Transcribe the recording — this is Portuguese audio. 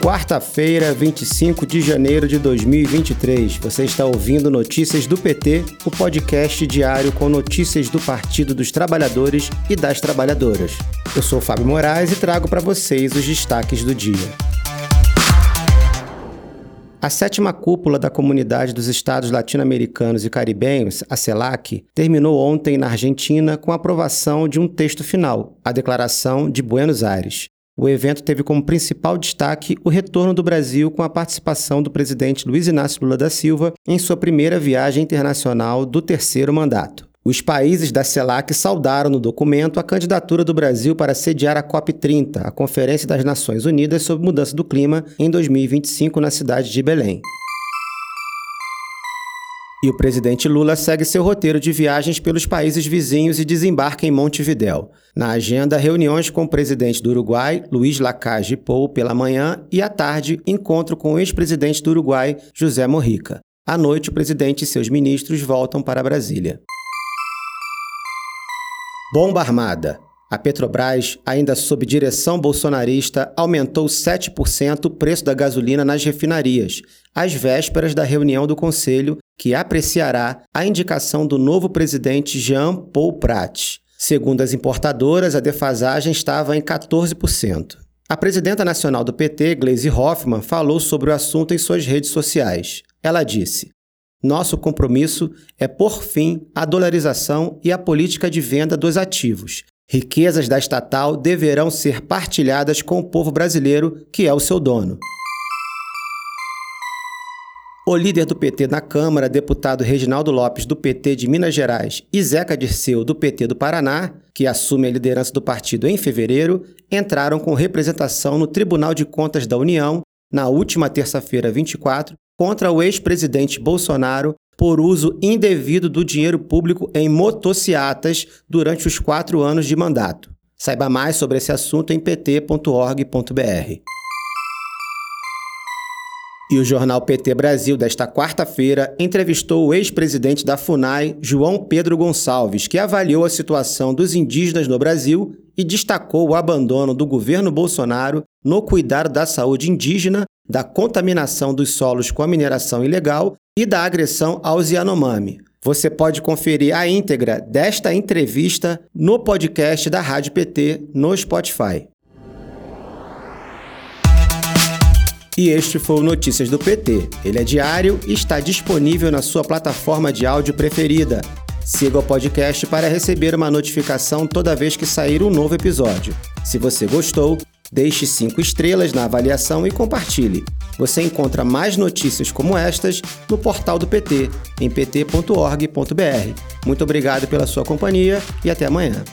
Quarta-feira, 25 de janeiro de 2023. Você está ouvindo Notícias do PT, o podcast diário com notícias do Partido dos Trabalhadores e das Trabalhadoras. Eu sou Fábio Moraes e trago para vocês os destaques do dia. A sétima cúpula da Comunidade dos Estados Latino-Americanos e Caribenhos, a CELAC, terminou ontem na Argentina com a aprovação de um texto final, a Declaração de Buenos Aires. O evento teve como principal destaque o retorno do Brasil com a participação do presidente Luiz Inácio Lula da Silva em sua primeira viagem internacional do terceiro mandato. Os países da CELAC saudaram no documento a candidatura do Brasil para sediar a COP30, a Conferência das Nações Unidas sobre Mudança do Clima, em 2025 na cidade de Belém. E o presidente Lula segue seu roteiro de viagens pelos países vizinhos e desembarca em Montevidéu. Na agenda, reuniões com o presidente do Uruguai, Luiz Lacage Pou, pela manhã e à tarde, encontro com o ex-presidente do Uruguai, José Morrica. À noite, o presidente e seus ministros voltam para Brasília. Bomba armada. A Petrobras, ainda sob direção bolsonarista, aumentou 7% o preço da gasolina nas refinarias, às vésperas da reunião do Conselho, que apreciará a indicação do novo presidente Jean Paul Prat. Segundo as importadoras, a defasagem estava em 14%. A presidenta nacional do PT, Gleisi Hoffmann, falou sobre o assunto em suas redes sociais. Ela disse: Nosso compromisso é por fim à dolarização e à política de venda dos ativos, Riquezas da estatal deverão ser partilhadas com o povo brasileiro, que é o seu dono. O líder do PT na Câmara, deputado Reginaldo Lopes, do PT de Minas Gerais, e Zeca Dirceu, do PT do Paraná, que assume a liderança do partido em fevereiro, entraram com representação no Tribunal de Contas da União, na última terça-feira, 24, contra o ex-presidente Bolsonaro por uso indevido do dinheiro público em motociatas durante os quatro anos de mandato. Saiba mais sobre esse assunto em pt.org.br. E o jornal PT Brasil desta quarta-feira entrevistou o ex-presidente da FUNAI, João Pedro Gonçalves, que avaliou a situação dos indígenas no Brasil e destacou o abandono do governo Bolsonaro no cuidado da saúde indígena, da contaminação dos solos com a mineração ilegal e da agressão aos Yanomami. Você pode conferir a íntegra desta entrevista no podcast da Rádio PT no Spotify. E este foi o Notícias do PT. Ele é diário e está disponível na sua plataforma de áudio preferida. Siga o podcast para receber uma notificação toda vez que sair um novo episódio. Se você gostou, deixe cinco estrelas na avaliação e compartilhe. Você encontra mais notícias como estas no portal do PT, em pt.org.br. Muito obrigado pela sua companhia e até amanhã.